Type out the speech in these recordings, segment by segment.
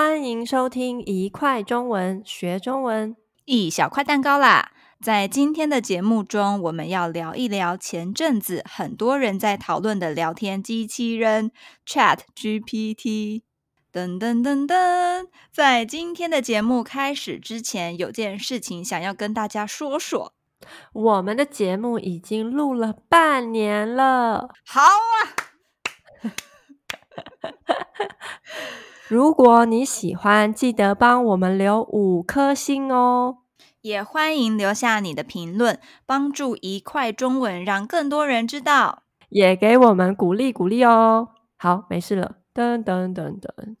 欢迎收听一块中文学中文，一小块蛋糕啦！在今天的节目中，我们要聊一聊前阵子很多人在讨论的聊天机器人 Chat GPT。噔噔噔噔，在今天的节目开始之前，有件事情想要跟大家说说。我们的节目已经录了半年了，好啊！如果你喜欢，记得帮我们留五颗星哦。也欢迎留下你的评论，帮助一块中文让更多人知道，也给我们鼓励鼓励哦。好，没事了。噔噔噔噔。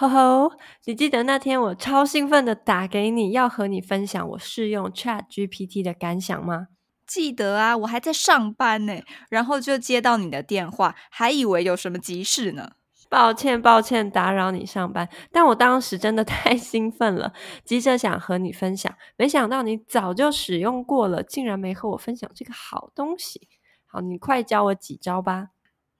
吼吼，你记得那天我超兴奋的打给你，要和你分享我试用 ChatGPT 的感想吗？记得啊，我还在上班呢，然后就接到你的电话，还以为有什么急事呢。抱歉，抱歉，打扰你上班，但我当时真的 太兴奋了，急着想和你分享，没想到你早就使用过了，竟然没和我分享这个好东西。好，你快教我几招吧。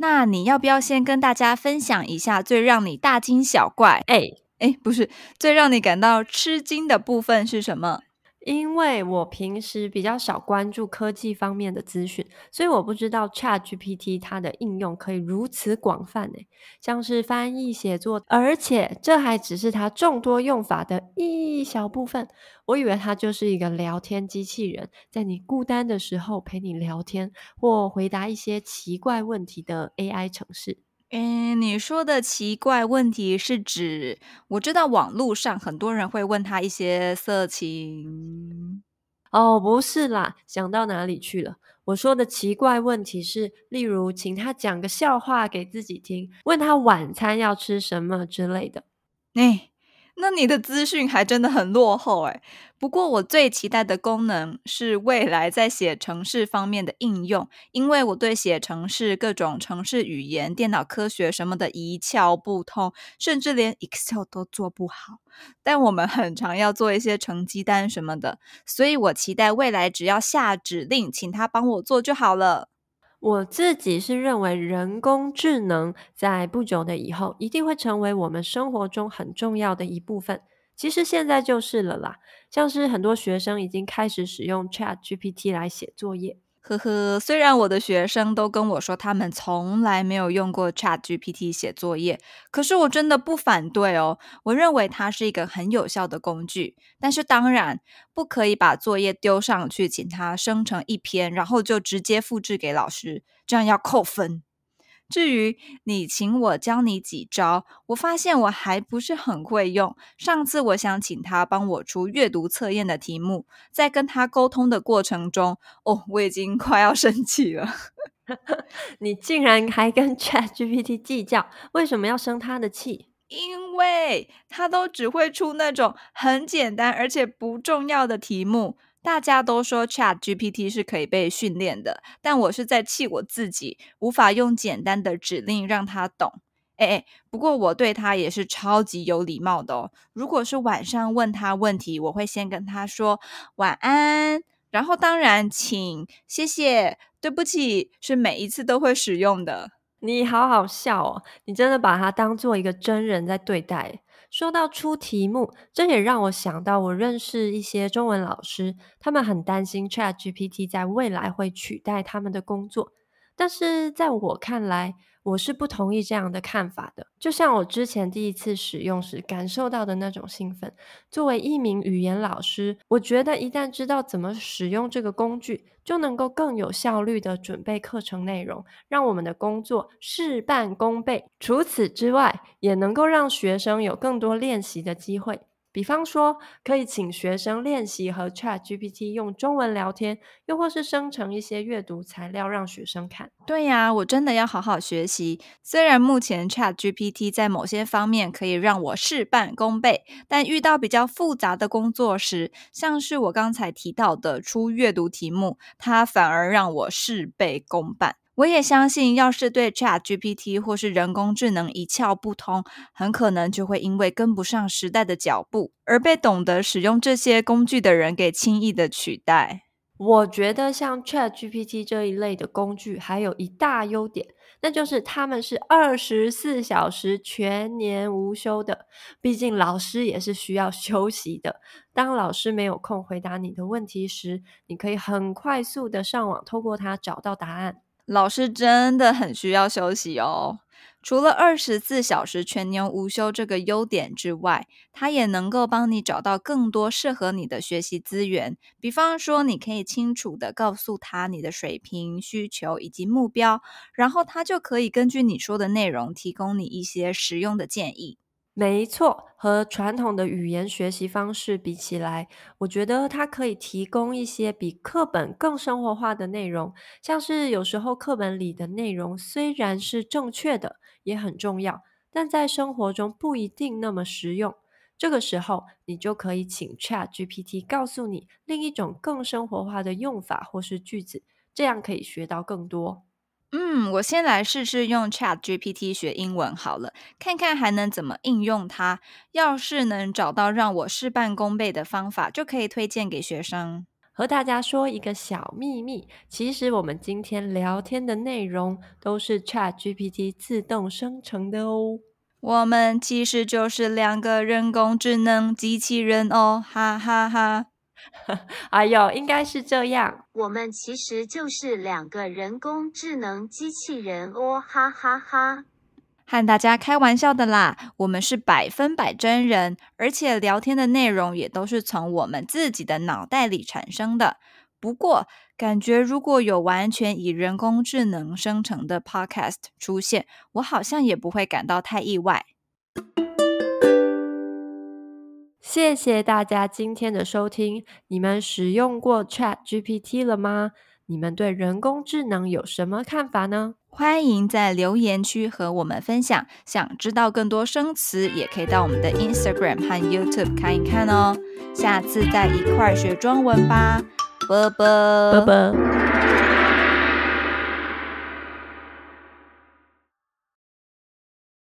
那你要不要先跟大家分享一下最让你大惊小怪？哎哎，不是，最让你感到吃惊的部分是什么？因为我平时比较少关注科技方面的资讯，所以我不知道 ChatGPT 它的应用可以如此广泛诶，像是翻译、写作，而且这还只是它众多用法的一小部分。我以为它就是一个聊天机器人，在你孤单的时候陪你聊天或回答一些奇怪问题的 AI 城市。嗯，你说的奇怪问题是指，我知道网络上很多人会问他一些色情。哦，不是啦，想到哪里去了？我说的奇怪问题是，例如请他讲个笑话给自己听，问他晚餐要吃什么之类的。哎。那你的资讯还真的很落后诶。不过我最期待的功能是未来在写程式方面的应用，因为我对写程式、各种程式语言、电脑科学什么的一窍不通，甚至连 Excel 都做不好。但我们很常要做一些成绩单什么的，所以我期待未来只要下指令，请他帮我做就好了。我自己是认为人工智能在不久的以后一定会成为我们生活中很重要的一部分。其实现在就是了啦，像是很多学生已经开始使用 ChatGPT 来写作业。呵呵，虽然我的学生都跟我说他们从来没有用过 ChatGPT 写作业，可是我真的不反对哦。我认为它是一个很有效的工具，但是当然不可以把作业丢上去，请它生成一篇，然后就直接复制给老师，这样要扣分。至于你请我教你几招，我发现我还不是很会用。上次我想请他帮我出阅读测验的题目，在跟他沟通的过程中，哦，我已经快要生气了。你竟然还跟 ChatGPT 计较，为什么要生他的气？因为他都只会出那种很简单而且不重要的题目。大家都说 ChatGPT 是可以被训练的，但我是在气我自己，无法用简单的指令让他懂。哎哎，不过我对他也是超级有礼貌的哦。如果是晚上问他问题，我会先跟他说晚安，然后当然请、谢谢、对不起是每一次都会使用的。你好好笑哦，你真的把他当做一个真人在对待。说到出题目，这也让我想到我认识一些中文老师，他们很担心 ChatGPT 在未来会取代他们的工作。但是在我看来，我是不同意这样的看法的。就像我之前第一次使用时感受到的那种兴奋。作为一名语言老师，我觉得一旦知道怎么使用这个工具，就能够更有效率地准备课程内容，让我们的工作事半功倍。除此之外，也能够让学生有更多练习的机会。比方说，可以请学生练习和 ChatGPT 用中文聊天，又或是生成一些阅读材料让学生看。对呀，我真的要好好学习。虽然目前 ChatGPT 在某些方面可以让我事半功倍，但遇到比较复杂的工作时，像是我刚才提到的出阅读题目，它反而让我事倍功半。我也相信，要是对 ChatGPT 或是人工智能一窍不通，很可能就会因为跟不上时代的脚步，而被懂得使用这些工具的人给轻易的取代。我觉得像 ChatGPT 这一类的工具，还有一大优点，那就是他们是二十四小时全年无休的。毕竟老师也是需要休息的。当老师没有空回答你的问题时，你可以很快速的上网，透过它找到答案。老师真的很需要休息哦。除了二十四小时全年无休这个优点之外，它也能够帮你找到更多适合你的学习资源。比方说，你可以清楚地告诉他你的水平、需求以及目标，然后他就可以根据你说的内容，提供你一些实用的建议。没错，和传统的语言学习方式比起来，我觉得它可以提供一些比课本更生活化的内容。像是有时候课本里的内容虽然是正确的，也很重要，但在生活中不一定那么实用。这个时候，你就可以请 ChatGPT 告诉你另一种更生活化的用法或是句子，这样可以学到更多。嗯，我先来试试用 ChatGPT 学英文好了，看看还能怎么应用它。要是能找到让我事半功倍的方法，就可以推荐给学生。和大家说一个小秘密，其实我们今天聊天的内容都是 ChatGPT 自动生成的哦。我们其实就是两个人工智能机器人哦，哈哈哈。哎呦，应该是这样。我们其实就是两个人工智能机器人哦，哈哈哈。和大家开玩笑的啦，我们是百分百真人，而且聊天的内容也都是从我们自己的脑袋里产生的。不过，感觉如果有完全以人工智能生成的 Podcast 出现，我好像也不会感到太意外。谢谢大家今天的收听。你们使用过 ChatGPT 了吗？你们对人工智能有什么看法呢？欢迎在留言区和我们分享。想知道更多生词，也可以到我们的 Instagram 和 YouTube 看一看哦。下次再一块学中文吧，啵啵啵啵。